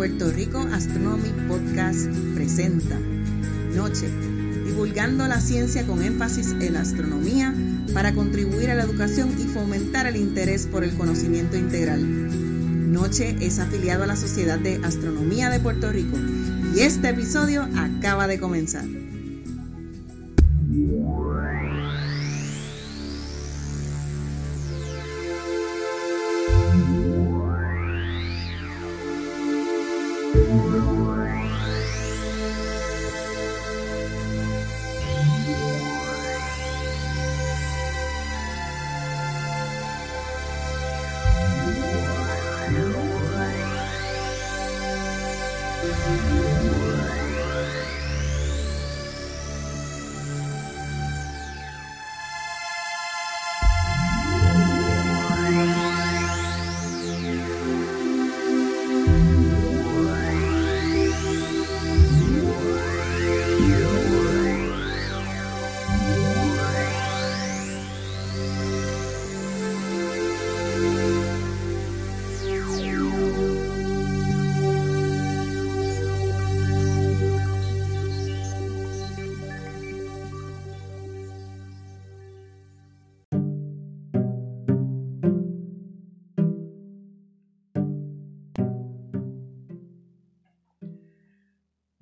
Puerto Rico Astronomy Podcast presenta Noche, divulgando la ciencia con énfasis en la astronomía para contribuir a la educación y fomentar el interés por el conocimiento integral. Noche es afiliado a la Sociedad de Astronomía de Puerto Rico y este episodio acaba de comenzar.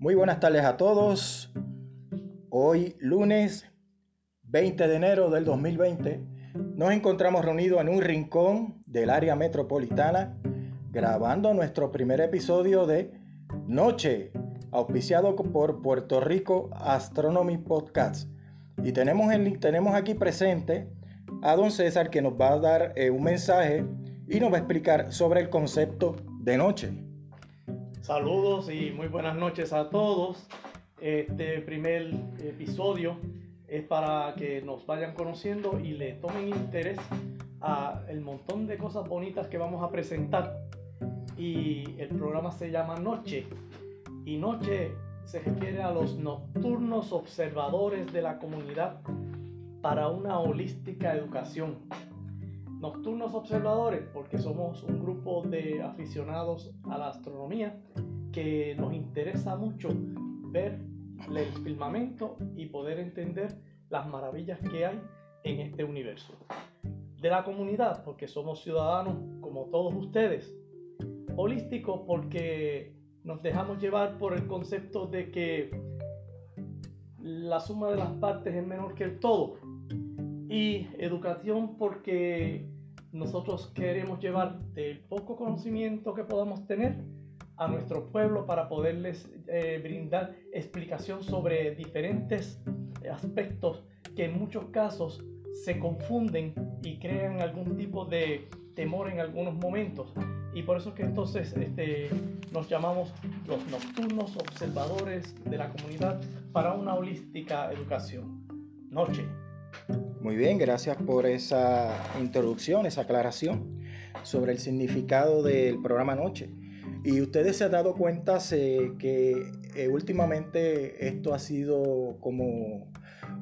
Muy buenas tardes a todos. Hoy lunes 20 de enero del 2020 nos encontramos reunidos en un rincón del área metropolitana grabando nuestro primer episodio de Noche, auspiciado por Puerto Rico Astronomy Podcast. Y tenemos, tenemos aquí presente a don César que nos va a dar eh, un mensaje y nos va a explicar sobre el concepto de noche. Saludos y muy buenas noches a todos. Este primer episodio es para que nos vayan conociendo y le tomen interés a el montón de cosas bonitas que vamos a presentar. Y el programa se llama Noche. Y Noche se refiere a los nocturnos observadores de la comunidad para una holística educación. Nocturnos Observadores, porque somos un grupo de aficionados a la astronomía que nos interesa mucho ver el firmamento y poder entender las maravillas que hay en este universo. De la comunidad, porque somos ciudadanos como todos ustedes. Holístico, porque nos dejamos llevar por el concepto de que la suma de las partes es menor que el todo y educación porque nosotros queremos llevar el poco conocimiento que podamos tener a nuestro pueblo para poderles eh, brindar explicación sobre diferentes aspectos que en muchos casos se confunden y crean algún tipo de temor en algunos momentos. Y por eso es que entonces este, nos llamamos los nocturnos observadores de la comunidad para una holística educación. Noche. Muy bien, gracias por esa introducción, esa aclaración sobre el significado del programa Noche. Y ustedes se han dado cuenta que eh, últimamente esto ha sido como,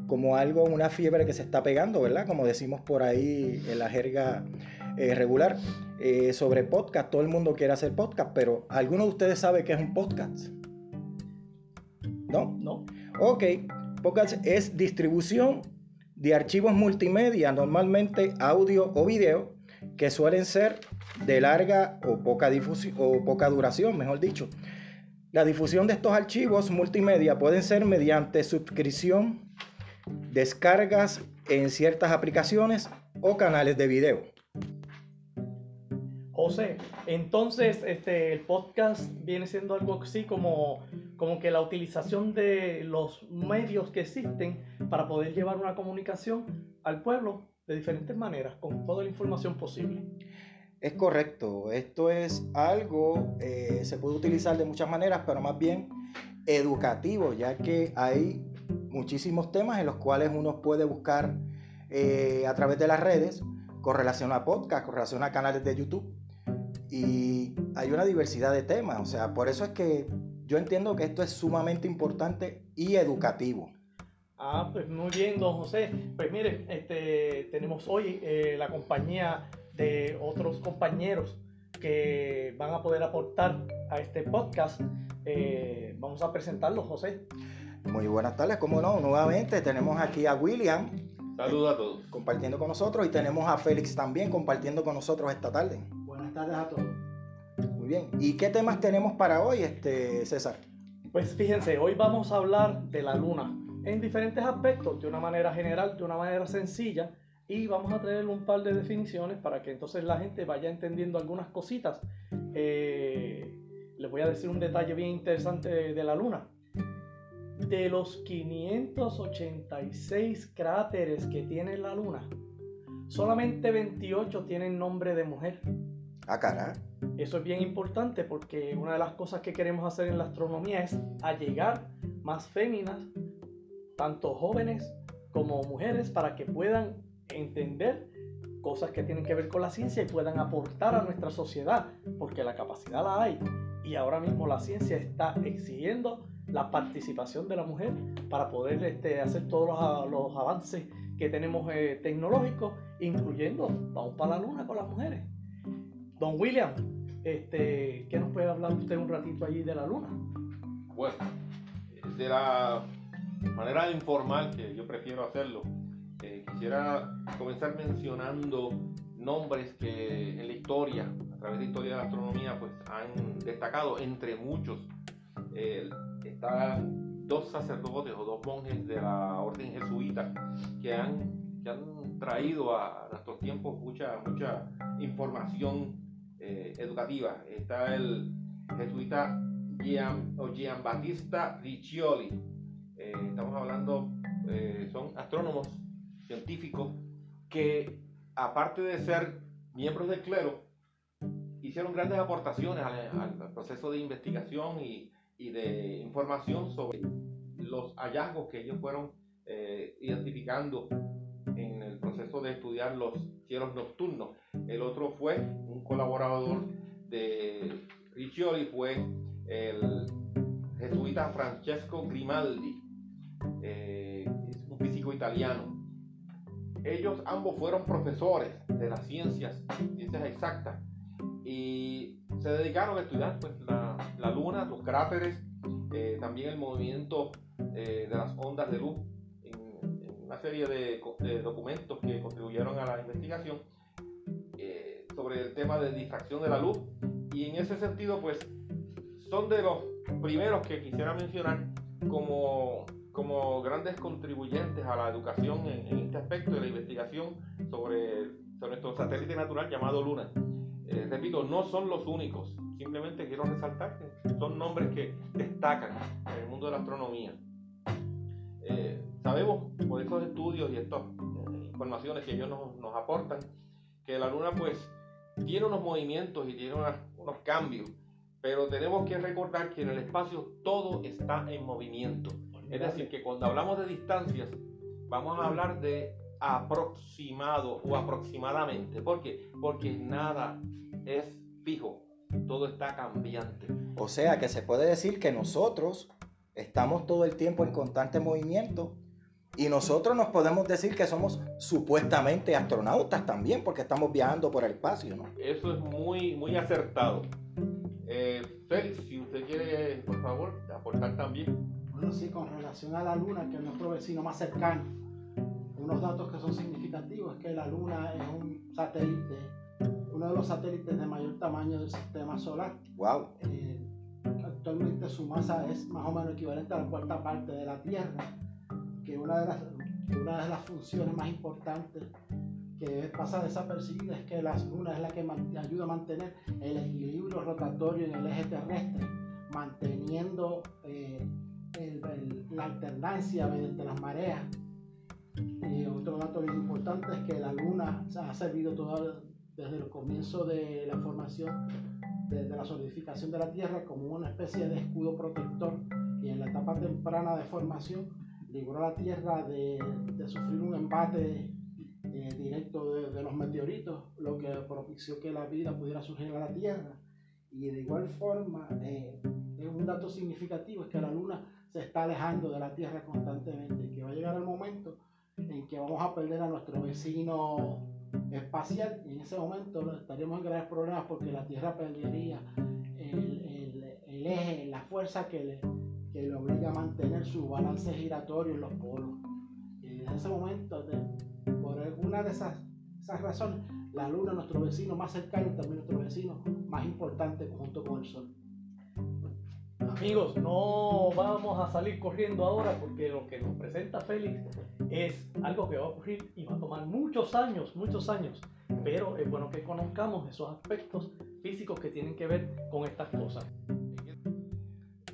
como algo, una fiebre que se está pegando, ¿verdad? Como decimos por ahí en la jerga eh, regular. Eh, sobre podcast, todo el mundo quiere hacer podcast, pero ¿alguno de ustedes sabe qué es un podcast? ¿No? No. Ok, podcast es distribución de archivos multimedia, normalmente audio o video, que suelen ser de larga o poca, o poca duración, mejor dicho. La difusión de estos archivos multimedia pueden ser mediante suscripción, descargas en ciertas aplicaciones o canales de video. José, entonces este, el podcast viene siendo algo así como, como que la utilización de los medios que existen para poder llevar una comunicación al pueblo de diferentes maneras, con toda la información posible. Es correcto, esto es algo, eh, se puede utilizar de muchas maneras, pero más bien educativo, ya que hay muchísimos temas en los cuales uno puede buscar eh, a través de las redes con relación a podcast, con relación a canales de YouTube y hay una diversidad de temas. O sea, por eso es que yo entiendo que esto es sumamente importante y educativo. Ah, pues muy bien, don José. Pues mire, este, tenemos hoy eh, la compañía de otros compañeros que van a poder aportar a este podcast. Eh, vamos a presentarlos, José. Muy buenas tardes, como no, nuevamente tenemos aquí a William. Saludos a todos. Compartiendo con nosotros y tenemos a Félix también compartiendo con nosotros esta tarde. Buenas tardes a todos. Muy bien. ¿Y qué temas tenemos para hoy, este César? Pues fíjense, hoy vamos a hablar de la luna en diferentes aspectos, de una manera general, de una manera sencilla, y vamos a traer un par de definiciones para que entonces la gente vaya entendiendo algunas cositas. Eh, les voy a decir un detalle bien interesante de, de la luna. De los 586 cráteres que tiene la luna, solamente 28 tienen nombre de mujer. Cara. Eso es bien importante porque una de las cosas que queremos hacer en la astronomía es allegar más féminas, tanto jóvenes como mujeres, para que puedan entender cosas que tienen que ver con la ciencia y puedan aportar a nuestra sociedad, porque la capacidad la hay. Y ahora mismo la ciencia está exigiendo la participación de la mujer para poder este, hacer todos los, los avances que tenemos eh, tecnológicos, incluyendo, vamos para la luna con las mujeres. Don William, este, ¿qué nos puede hablar usted un ratito allí de la luna? Bueno, de la manera informal que yo prefiero hacerlo, eh, quisiera comenzar mencionando nombres que en la historia, a través de la historia de la astronomía, pues han destacado entre muchos. Están dos sacerdotes o dos monjes de la orden jesuita que han, que han traído a nuestros tiempos mucha, mucha información eh, educativa. Está el jesuita Gian, o Battista Riccioli. Eh, estamos hablando, eh, son astrónomos científicos que, aparte de ser miembros del clero, hicieron grandes aportaciones al, proceso de investigación y, de información sobre los hallazgos que ellos fueron identificando en el proceso de estudiar los cielos nocturnos. El otro fue un colaborador de Riccioli, fue el jesuita Francesco Grimaldi, eh, es un físico italiano. Ellos ambos fueron profesores de las ciencias, ciencias exactas, y se dedicaron a estudiar pues, la, luna, los cráteres, eh, también el movimiento eh, de las ondas de luz una serie de, documentos que contribuyeron a la investigación sobre el tema de difracción de la luz y en ese sentido pues son de los primeros que quisiera mencionar como, como grandes contribuyentes a la educación en, en este aspecto de la investigación sobre, sobre nuestro satélite natural llamado Luna. Eh, repito, no son los únicos, simplemente quiero resaltar que son nombres que destacan en el mundo de la astronomía. Eh, sabemos por estos estudios y estas eh, informaciones que ellos nos, nos, aportan que la luna pues tiene unos movimientos y tiene unas, unos cambios, pero tenemos que recordar que en el espacio todo está en movimiento. Es decir, que cuando hablamos de distancias, vamos a hablar de aproximado o aproximadamente. ¿Por qué? Porque nada es fijo, todo está cambiante. O sea que se puede decir que nosotros estamos todo el tiempo en constante movimiento y nosotros nos podemos decir que somos supuestamente astronautas también porque estamos viajando por el espacio, ¿no? Eso es muy, muy acertado. Eh, Félix, si usted quiere, por favor, aportar también. Bueno, sí, con relación a la Luna, que es nuestro vecino más cercano, unos datos que son significativos es que la Luna es un satélite, uno de los satélites de mayor tamaño del sistema solar. Wow. Eh, actualmente su masa es más o menos equivalente a la cuarta parte de la Tierra, que una de las, una de las funciones más importantes que pasa desapercibida es que la luna es la que ayuda a mantener el equilibrio rotatorio en el eje terrestre, manteniendo eh, el, el, la alternancia mediante las mareas. Y otro dato bien importante es que la luna ha servido toda, desde el comienzo de la formación, desde la solidificación de la Tierra, como una especie de escudo protector y en la etapa temprana de formación libró a la Tierra de, de sufrir un embate eh, directo de, de, los meteoritos, lo que propició que la vida pudiera surgir a la Tierra. Y de igual forma, eh, un dato significativo es que la Luna se está alejando de la Tierra constantemente que va a llegar el momento en que vamos a perder a nuestro vecino espacial y en ese momento estaríamos en graves problemas porque la Tierra perdería el eje, la fuerza que le, que le obliga a mantener su balance giratorio en los polos. Y en ese momento, de, por alguna de esas, esas razones, la Luna es nuestro vecino más cercano y también nuestro vecino más importante junto con el Sol. Amigos, no vamos a salir corriendo ahora porque lo que nos presenta Félix es algo que va a ocurrir y va a tomar muchos años, muchos años. Pero es bueno que conozcamos esos aspectos físicos que tienen que ver con estas cosas.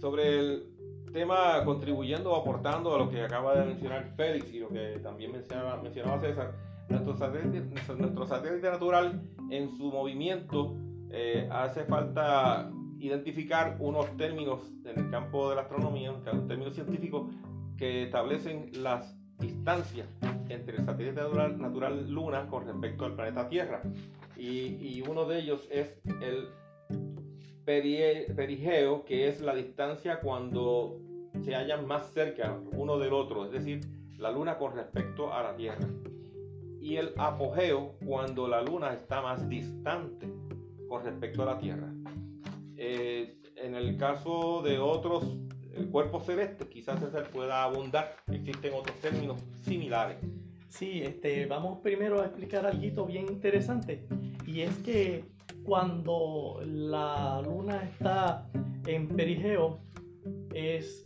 Sobre el tema contribuyendo o aportando a lo que acaba de mencionar Félix y lo que también mencionaba, mencionaba César, nuestro satélite, nuestro satélite natural en su movimiento eh, hace falta identificar unos términos en el campo de la astronomía, un términos científicos que establecen las distancias entre el satélite natural, natural Luna con respecto al planeta Tierra. Y, y uno de ellos es el perigeo, que es la distancia cuando se hallan más cerca uno del otro, es decir, la Luna con respecto a la Tierra. Y el apogeo, cuando la Luna está más distante con respecto a la Tierra. Eh, en el caso de otros cuerpos celestes, quizás se pueda abundar, existen otros términos similares. Sí, este, vamos primero a explicar algo bien interesante, y es que cuando la luna está en perigeo, es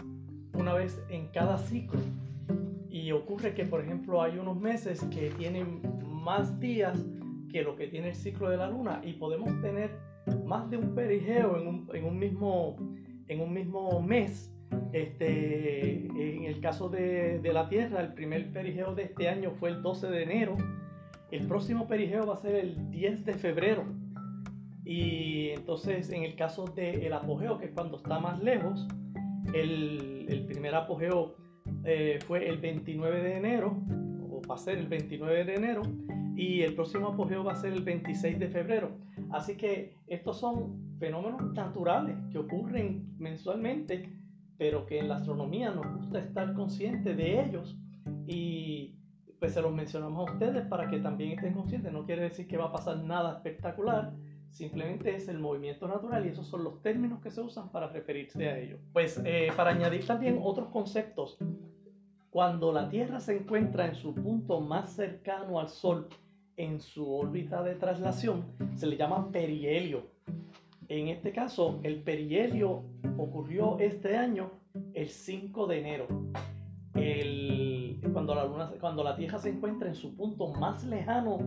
una vez en cada ciclo. Y ocurre que, por ejemplo, hay unos meses que tienen más días que lo que tiene el ciclo de la luna y podemos tener más de un perigeo en un, en un, mismo, en un mismo mes. Este, en el caso de, de, la Tierra, el primer perigeo de este año fue el 12 de enero. El próximo perigeo va a ser el 10 de febrero. Y entonces, en el caso del apogeo, que es cuando está más lejos, el, el primer apogeo eh, fue el 29 de enero, o va a ser el 29 de enero, y el próximo apogeo va a ser el 26 de febrero. Así que estos son fenómenos naturales que ocurren mensualmente, pero que en la astronomía nos gusta estar conscientes de ellos y pues se los mencionamos a ustedes para que también estén conscientes. No quiere decir que va a pasar nada espectacular, simplemente es el movimiento natural y esos son los términos que se usan para referirse a ello. Pues eh, para añadir también otros conceptos, cuando la Tierra se encuentra en su punto más cercano al Sol, en su órbita de traslación se le llama perihelio. En este caso, el perihelio ocurrió este año el 5 de enero. El, cuando, la luna, cuando la Tierra se encuentra en su punto más lejano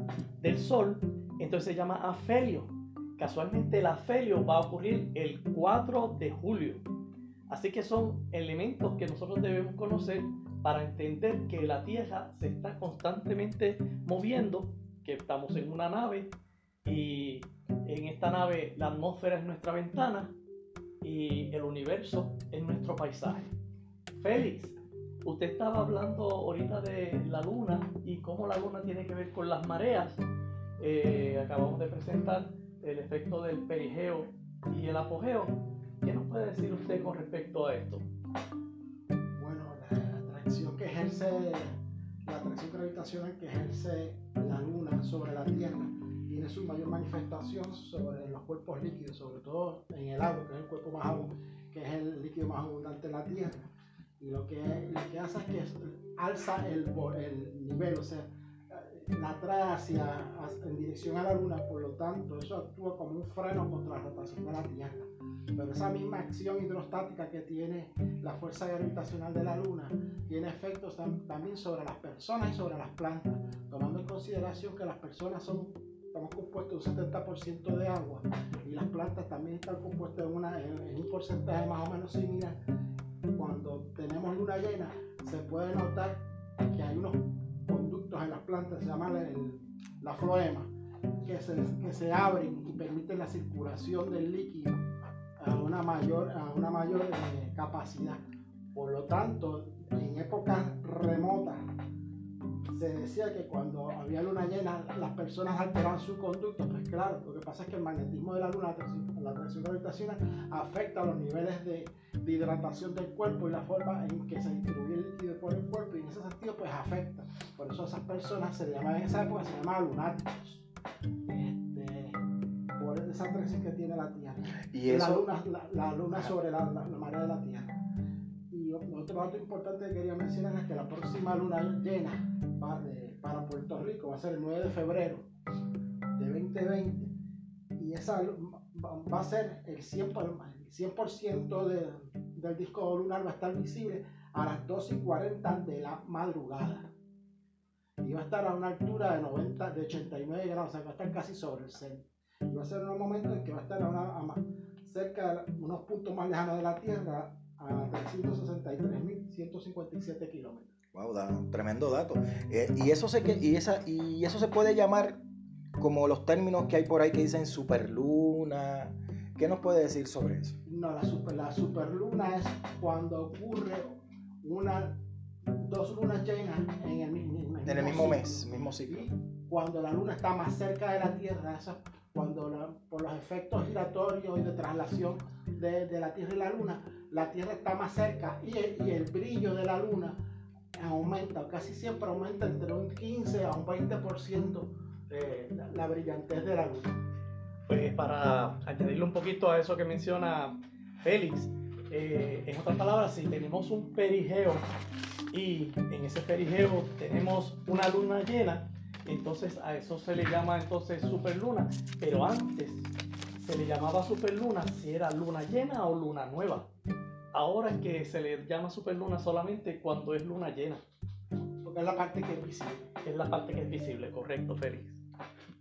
del Sol, entonces se llama afelio. Casualmente el afelio va a ocurrir el 4 de julio. Así que son elementos que nosotros debemos conocer para entender que la Tierra se está constantemente moviendo estamos en una nave y en esta nave la atmósfera es nuestra ventana y el universo es nuestro paisaje. Félix, usted estaba hablando ahorita de la luna y cómo la luna tiene que ver con las mareas. Eh, acabamos de presentar el efecto del perigeo y el apogeo. ¿Qué nos puede decir usted con respecto a esto? Bueno, la atracción que ejerce la atracción gravitacional que ejerce la Luna sobre la Tierra tiene su mayor manifestación sobre los cuerpos líquidos, sobre todo en el agua, que es el cuerpo más agua, que es el líquido más abundante en la Tierra. Y lo que, lo que hace es que alza el, el nivel, o sea, la trae hacia, en dirección a la Luna, por lo tanto, eso actúa como un freno contra la rotación de la Tierra. Pero esa misma acción hidrostática que tiene la fuerza gravitacional de la Luna tiene efectos también sobre las personas y sobre las plantas, tomando en consideración que las personas son estamos compuestos de un 70% de agua y las plantas también están compuestas en, una, en, un porcentaje más o menos similar. Cuando tenemos luna llena, se puede notar que hay unos conductos en las plantas, se llama la floema, que se, que se abren y permiten la circulación del líquido a una mayor, a una mayor eh, capacidad. Por lo tanto, en épocas remotas se decía que cuando había luna llena las personas alteraban su conducta, pues claro, lo que pasa es que el magnetismo de la luna, la atracción gravitacional, afecta los niveles de, de, hidratación del cuerpo y la forma en que se distribuye el líquido por el cuerpo y en ese sentido pues afecta. Por eso esas personas se llamaban en esa época, se llamaban lunáticos. Este, por esa atracción que tiene la Tierra. ¿Y la, luna, la, luna sobre la, la, marea de la Tierra. Otro dato importante que quería mencionar es que la próxima luna llena para Puerto Rico va a ser el 9 de febrero de 2020 y esa va a ser el 100%, del disco lunar va a estar visible a las 2 y 40 de la madrugada. Y va a estar a una altura de 90 de 89 grados o sea va a estar casi sobre el centro y va a ser un momento en que va a estar a una, cerca de unos puntos más lejanos de la Tierra a 363.157 kilómetros Wow, tremendo dato. Eh, y, eso se, y, esa, y eso se puede llamar como los términos que hay por ahí que dicen superluna. ¿Qué nos puede decir sobre eso? No, la, super, la superluna es cuando ocurre una, dos lunas llenas en el, mismo, en el mismo mes, mismo ciclo. cuando la luna está más cerca de la Tierra, eso, cuando por los efectos giratorios y de traslación de, de, la Tierra y la Luna, la Tierra está más cerca y y el brillo de la Luna aumenta, casi siempre aumenta entre un 15 a un 20% eh, la, la brillantez de la luz. Pues para añadirle un poquito a eso que menciona Félix, eh, en otras palabras, si tenemos un perigeo y en ese perigeo tenemos una luna llena, entonces a eso se le llama entonces superluna, pero antes se le llamaba superluna si era luna llena o luna nueva. Ahora es que se le llama superluna solamente cuando es luna llena. Porque es la parte que es visible. Es la parte que es visible, correcto, Félix.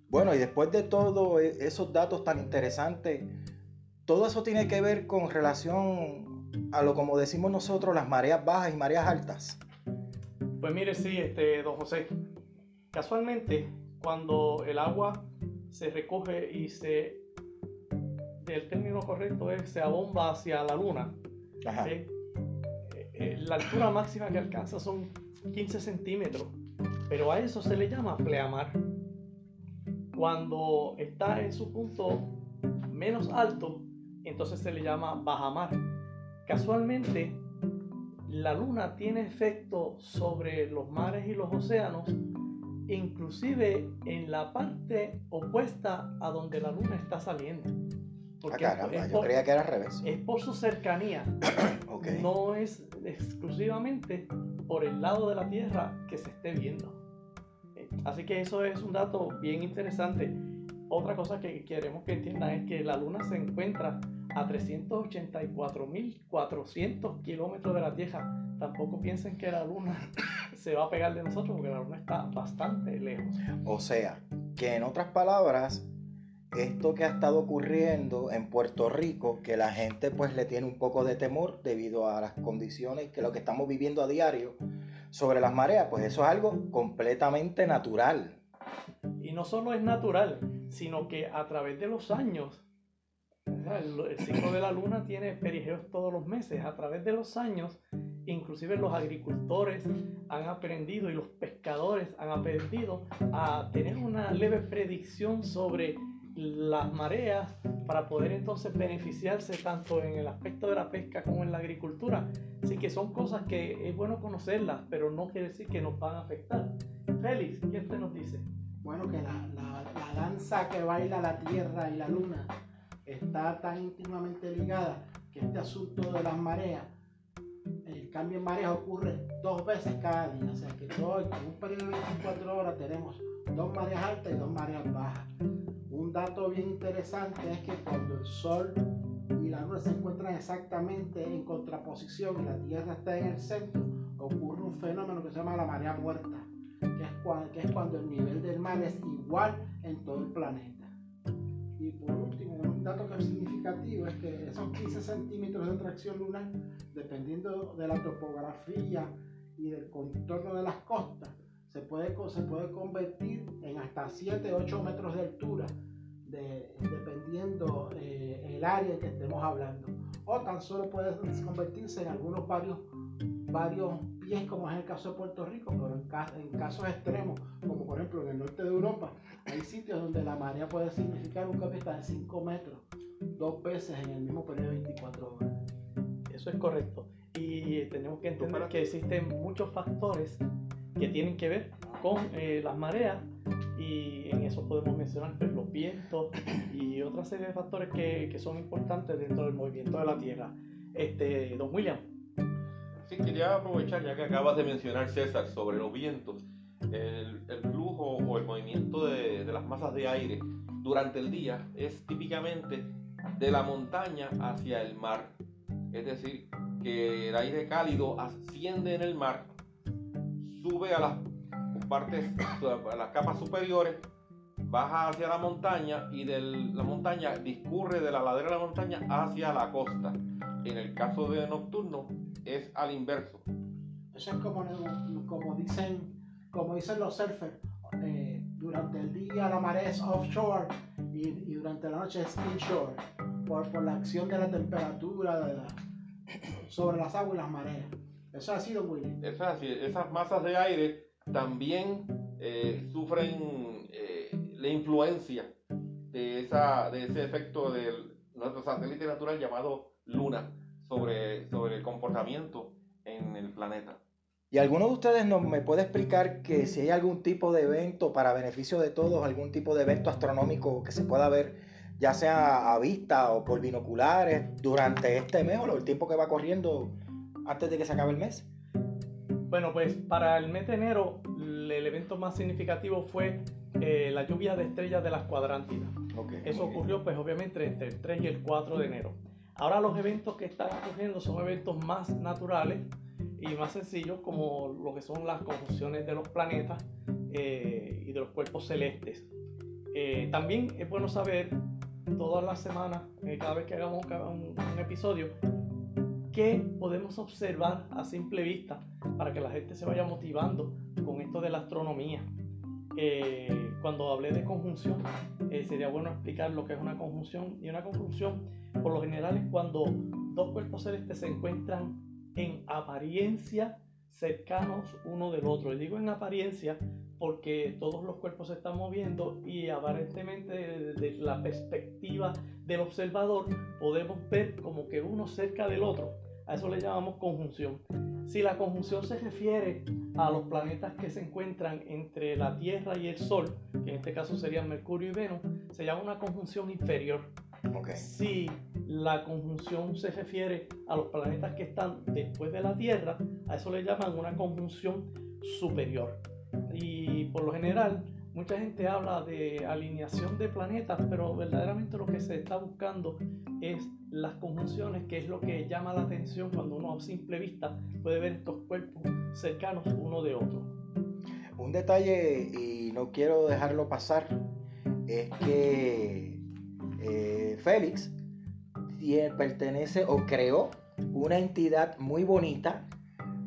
Bueno, y después de todo e, esos datos tan interesantes, todo eso tiene que ver con relación a lo como decimos nosotros, las mareas bajas y mareas altas. Pues mire, sí, este, don José. Casualmente, cuando el agua se recoge y se, el término correcto es se abomba hacia la luna, eh, eh, la altura máxima que alcanza son 15 centímetros, pero a eso se le llama pleamar. Cuando está en su punto menos alto, entonces se le llama bajamar. Casualmente, la luna tiene efecto sobre los mares y los océanos, inclusive en la parte opuesta a donde la luna está saliendo. Porque ah, yo creía que era al revés. Es por su cercanía. No es exclusivamente por el lado de la Tierra que se esté viendo. Eh, así que eso es un dato bien interesante. Otra cosa que queremos que entiendan es que la Luna se encuentra a 384.400 kilómetros de la Tierra. Tampoco piensen que la Luna se va a pegar de nosotros porque la Luna está bastante lejos. O sea, que en otras palabras, esto que ha estado ocurriendo en Puerto Rico, que la gente pues le tiene un poco de temor debido a las condiciones que lo que estamos viviendo a diario sobre las mareas, pues eso es algo completamente natural. Y no solo es natural, sino que a través de los años, el, ciclo de la luna tiene perigeos todos los meses, a través de los años, inclusive los agricultores han aprendido y los pescadores han aprendido a tener una leve predicción sobre las mareas para poder entonces beneficiarse tanto en el aspecto de la pesca como en la agricultura. Así que son cosas que es bueno conocerlas, pero no quiere decir que nos van a afectar. Félix, ¿qué usted nos dice? Bueno, que la, la, la danza que baila la Tierra y la Luna está tan íntimamente ligada que este asunto de las mareas, el cambio en mareas ocurre dos veces cada día. O sea que todo, en un periodo de 24 horas tenemos dos mareas altas y dos mareas bajas un dato bien interesante es que cuando el Sol y la Luna se encuentran exactamente en contraposición y la Tierra está en el centro, ocurre un fenómeno que se llama la marea muerta, que es, cuando, que es cuando el nivel del mar es igual en todo el planeta. Y por último, un dato que es significativo es que esos 15 centímetros de atracción lunar, dependiendo de la topografía y del contorno de las costas, se puede, se puede convertir en hasta 7, 8 metros de altura dependiendo eh, el área que estemos hablando. O tan solo puede convertirse en algunos varios varios pies, como es el caso de Puerto Rico, pero en, en casos extremos, como por ejemplo en el norte de Europa, hay sitios donde la marea puede significar un cambio de 5 metros, dos veces en el mismo periodo de 24 horas. Eso es correcto. Y tenemos que entender que existen muchos factores que tienen que ver con eh, las mareas y en eso podemos mencionar pues, los vientos y otra serie de factores que, que, son importantes dentro del movimiento de la Tierra. Este, don William. Sí, quería aprovechar ya que acabas de mencionar César sobre los vientos, el, el flujo o el movimiento de, de las masas de aire durante el día es típicamente de la montaña hacia el mar. Es decir, que el aire cálido asciende en el mar, sube a las partes, a las capas superiores, baja hacia la montaña y de la montaña discurre de la ladera de la montaña hacia la costa. En el caso de nocturno es al inverso. Eso es como, como dicen, como dicen los surfers. Eh, durante el día la marea es offshore y, y durante la noche es inshore por, por la acción de la temperatura de la, sobre las aguas y las mareas. Eso ha sido muy Eso es así. Esas masas de aire también eh, sufren eh, la influencia de, esa, de ese efecto de nuestro satélite natural llamado Luna sobre, sobre el comportamiento en el planeta. ¿Y alguno de ustedes nos, me puede explicar que si hay algún tipo de evento para beneficio de todos, algún tipo de evento astronómico que se pueda ver, ya sea a vista o por binoculares, durante este mes o el tiempo que va corriendo antes de que se acabe el mes? Bueno, pues para el mes de enero el evento más significativo fue eh, la lluvia de estrellas de las cuadrántidas. Eso ocurrió pues obviamente entre el 3 y el 4 de enero. Ahora los eventos que están ocurriendo son eventos más naturales y más sencillos como lo que son las conjunciones de los planetas eh, y de los cuerpos celestes. Eh, también es bueno saber todas las semanas, cada vez que hagamos un, un episodio, qué podemos observar a simple vista para que la gente se vaya motivando con esto de la astronomía. Eh, cuando hablé de conjunción, eh, sería bueno explicar lo que es una conjunción. Y una conjunción, por lo general, es cuando dos cuerpos celestes se encuentran en apariencia cercanos uno del otro. Y digo en apariencia porque todos los cuerpos se están moviendo y aparentemente desde la perspectiva del observador podemos ver como que uno cerca del otro. A eso le llamamos conjunción. Si la conjunción se refiere a los planetas que se encuentran entre la Tierra y el Sol, que en este caso serían Mercurio y Venus, se llama una conjunción inferior. Si la conjunción se refiere a los planetas que están después de la Tierra, a eso le llaman una conjunción superior. Y por lo general, mucha gente habla de alineación de planetas, pero verdaderamente lo que se está buscando es las conjunciones, que es lo que llama la atención cuando uno a simple vista puede ver estos cuerpos cercanos uno de otro. Un detalle, y no quiero dejarlo pasar, es que eh, Félix pertenece o creó una entidad muy bonita,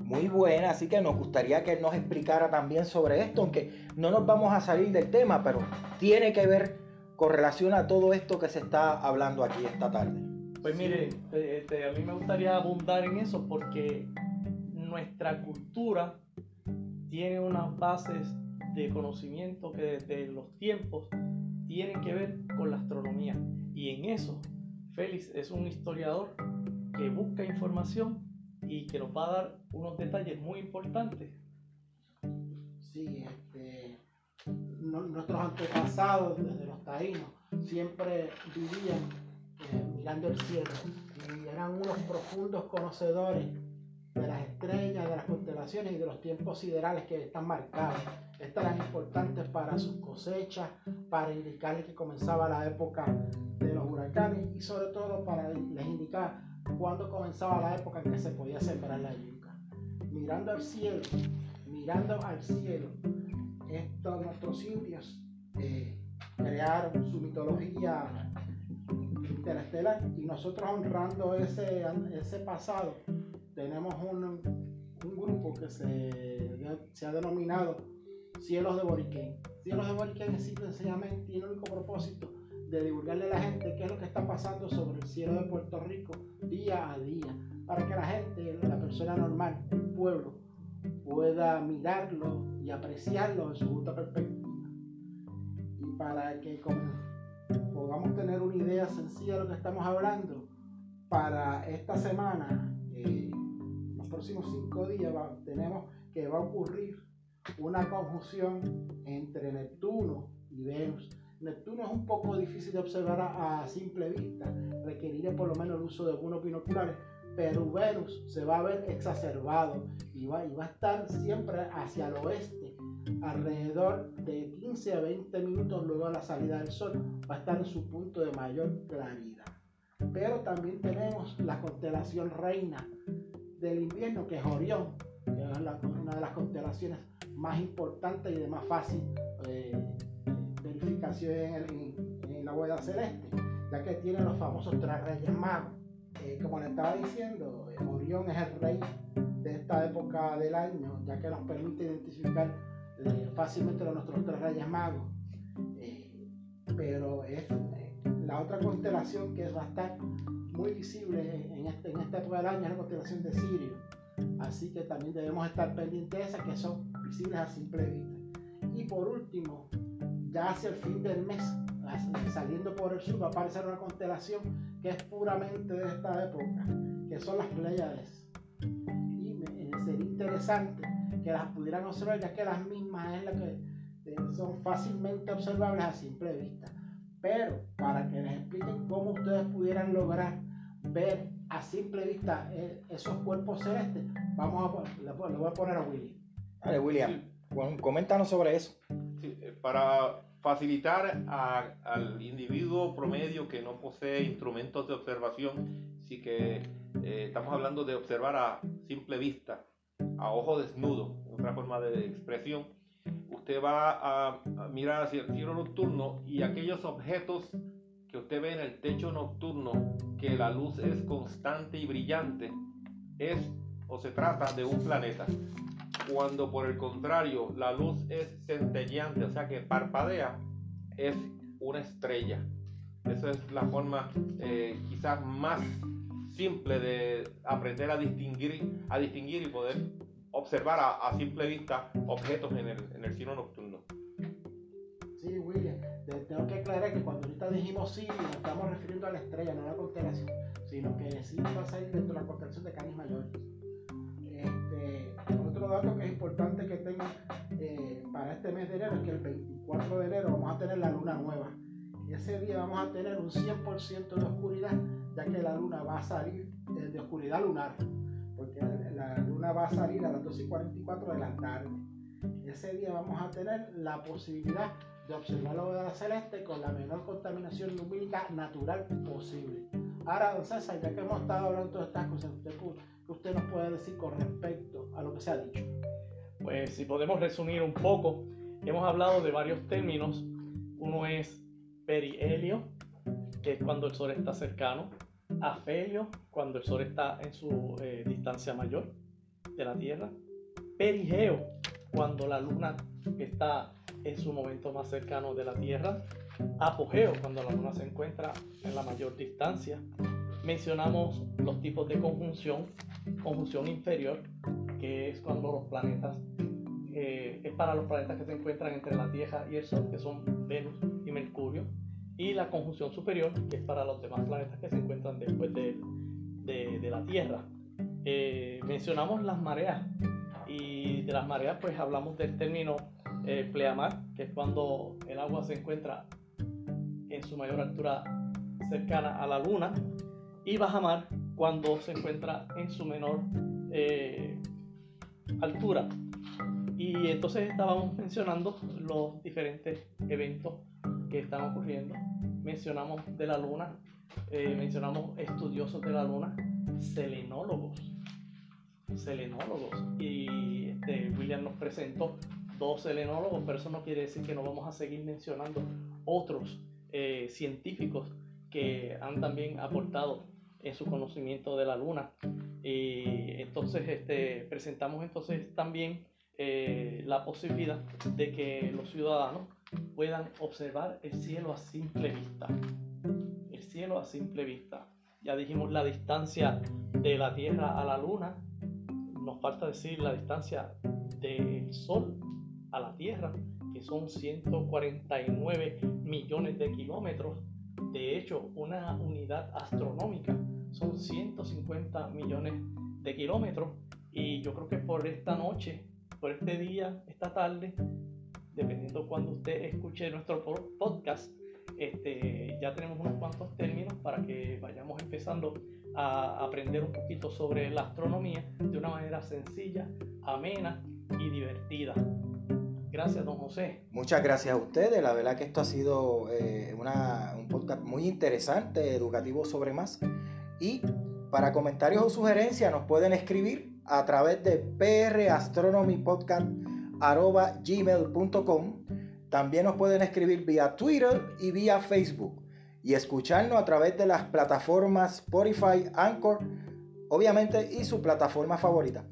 muy buena, así que nos gustaría que él nos explicara también sobre esto, aunque no nos vamos a salir del tema, pero tiene que ver con relación a todo esto que se está hablando aquí esta tarde. Pues mire, este, a mí me gustaría abundar en eso porque nuestra cultura tiene unas bases de conocimiento que desde los tiempos tienen que ver con la astronomía. Y en eso, Félix es un historiador que busca información y que nos va a dar unos detalles muy importantes. Sí, nuestros antepasados, desde los taínos, siempre vivían mirando el cielo y eran unos profundos conocedores de las estrellas, de las constelaciones y de los tiempos siderales que están marcados. Estas eran importantes para sus cosechas, para indicarles que comenzaba la época de los huracanes y sobre todo para les indicar cuándo comenzaba la época en que se podía sembrar la yuca. Mirando al cielo, mirando al cielo, estos nuestros indios eh, crearon su mitología interestelar y nosotros honrando ese, ese pasado tenemos un, un grupo que se, se, ha denominado Cielos de Boriquén. Cielos de Boriquén existe sencillamente tiene el único propósito de divulgarle a la gente qué es lo que está pasando sobre el cielo de Puerto Rico día a día, para que la gente, la persona normal, el pueblo, pueda mirarlo y apreciarlo en su justa perspectiva. Y para que podamos tener una idea sencilla de lo que estamos hablando, para esta semana, eh, los próximos cinco días, tenemos que va a ocurrir una conjunción entre Neptuno y Venus. Neptuno es un poco difícil de observar a, simple vista, requeriría por lo menos el uso de algunos binoculares, pero Venus se va a ver exacerbado y va, y va a estar siempre hacia el oeste, alrededor de 15 a 20 minutos luego de la salida del sol, va a estar en su punto de mayor claridad. Pero también tenemos la constelación reina del invierno, que es Orión, que es una de las constelaciones más importantes y de más fácil eh, verificación en, la huella celeste, ya que tiene los famosos tres reyes magos. Eh, como le estaba diciendo, eh, Orión es el rey de esta época del año, ya que nos permite identificar fácilmente a nuestros tres reyes magos. pero es la otra constelación que va a estar muy visible en, este, en esta época del año es la constelación de Sirio. Así que también debemos estar pendientes de esas que son visibles a simple vista. Y por último, ya hacia el fin del mes, saliendo por el sur, va a aparecer una constelación que es puramente de esta época, que son las Pleiades. Y eh, sería interesante que las pudieran observar, ya que las mismas es la que eh, son fácilmente observables a simple vista. Pero para que les expliquen cómo ustedes pudieran lograr ver a simple vista eh, esos cuerpos celestes, vamos a, le, voy a poner a Willy. Vale, William, coméntanos sobre eso. Eh, para facilitar al individuo promedio que no posee instrumentos de observación, sí que eh, estamos hablando de observar a simple vista, a ojo desnudo, otra forma de expresión usted va a, mirar hacia el cielo nocturno y aquellos objetos que usted ve en el techo nocturno, que la luz es constante y brillante, es o se trata de un planeta. Cuando por el contrario la luz es centelleante, o sea que parpadea, es una estrella. Esa es la forma eh, quizás más simple de aprender a distinguir, a distinguir y poder observar a, simple vista objetos en el, en el cielo nocturno. Sí, William, tengo que aclarar que cuando ahorita dijimos sí, nos estamos refiriendo a la estrella, no a la constelación, sino que sí va a salir dentro de la constelación de Canis Mayor. Otro dato que es importante que tengan eh, para este mes de enero es que el 24 de enero vamos a tener la luna nueva. Y ese día vamos a tener un 100% de oscuridad, ya que la luna va a salir de oscuridad lunar porque la luna va a salir a las 2 y 44 de la tarde. Ese día vamos a tener la posibilidad de observar la bóveda celeste con la menor contaminación lumínica natural posible. Ahora, don César, ya que hemos estado hablando de estas cosas, ¿usted, ¿qué usted nos puede decir con respecto a lo que se ha dicho? Pues si podemos resumir un poco, hemos hablado de varios términos. Uno es perihelio, que es cuando el sol está cercano afelio, cuando el Sol está en su eh, distancia mayor de la Tierra, perigeo, cuando la Luna está en su momento más cercano de la Tierra, apogeo, cuando la Luna se encuentra en la mayor distancia. Mencionamos los tipos de conjunción, conjunción inferior, que es cuando los planetas, eh, es para los planetas que se encuentran entre la Tierra y el Sol, que son Venus y Mercurio y la conjunción superior, que es para los demás planetas que se encuentran después de, de, la Tierra. Eh, mencionamos las mareas y de las mareas pues hablamos del término eh, pleamar, que es cuando el agua se encuentra en su mayor altura cercana a la luna, y bajamar cuando se encuentra en su menor eh, altura. Y entonces estábamos mencionando los diferentes eventos que están ocurriendo. Mencionamos de la luna, eh, mencionamos estudiosos de la luna, selenólogos, selenólogos. Y este, William nos presentó dos selenólogos, pero eso no quiere decir que no vamos a seguir mencionando otros eh, científicos que han también aportado en su conocimiento de la luna. Y entonces este, presentamos entonces también eh, la posibilidad de que los ciudadanos puedan observar el cielo a simple vista. El cielo a simple vista. ya dijimos la distancia de la Tierra a la Luna, nos falta decir la distancia del Sol a la Tierra, que son 149 millones de kilómetros. De hecho, una unidad astronómica son 150 millones de kilómetros. Y yo creo que por esta noche, por este día, esta tarde, dependiendo cuando usted escuche nuestro podcast, este, ya tenemos unos cuantos términos para que vayamos empezando a aprender un poquito sobre la astronomía de una manera sencilla, amena y divertida. Gracias, don José. Muchas gracias a ustedes. La verdad que esto ha sido eh, un podcast muy interesante, educativo sobre más. Y para comentarios o sugerencias nos pueden escribir a través de prastronomypodcast.gmail.com También nos pueden escribir vía Twitter y vía Facebook y escucharnos a través de las plataformas Spotify, Anchor, obviamente, y su plataforma favorita.